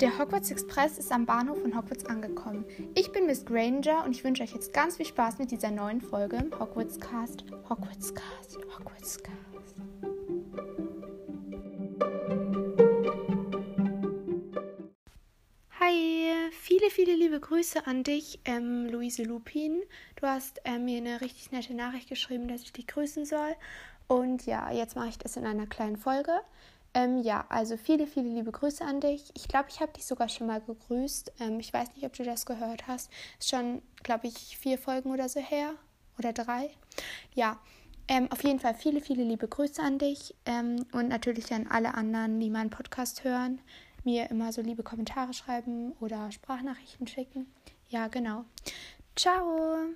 Der Hogwarts Express ist am Bahnhof von Hogwarts angekommen. Ich bin Miss Granger und ich wünsche euch jetzt ganz viel Spaß mit dieser neuen Folge im Hogwarts Cast. Hogwarts Cast, Hogwarts Cast. Hi, viele, viele liebe Grüße an dich, ähm, Luise Lupin. Du hast ähm, mir eine richtig nette Nachricht geschrieben, dass ich dich grüßen soll. Und ja, jetzt mache ich das in einer kleinen Folge. Ähm, ja, also viele, viele liebe Grüße an dich. Ich glaube, ich habe dich sogar schon mal gegrüßt. Ähm, ich weiß nicht, ob du das gehört hast. Ist schon, glaube ich, vier Folgen oder so her. Oder drei. Ja, ähm, auf jeden Fall viele, viele liebe Grüße an dich. Ähm, und natürlich an alle anderen, die meinen Podcast hören. Mir immer so liebe Kommentare schreiben oder Sprachnachrichten schicken. Ja, genau. Ciao.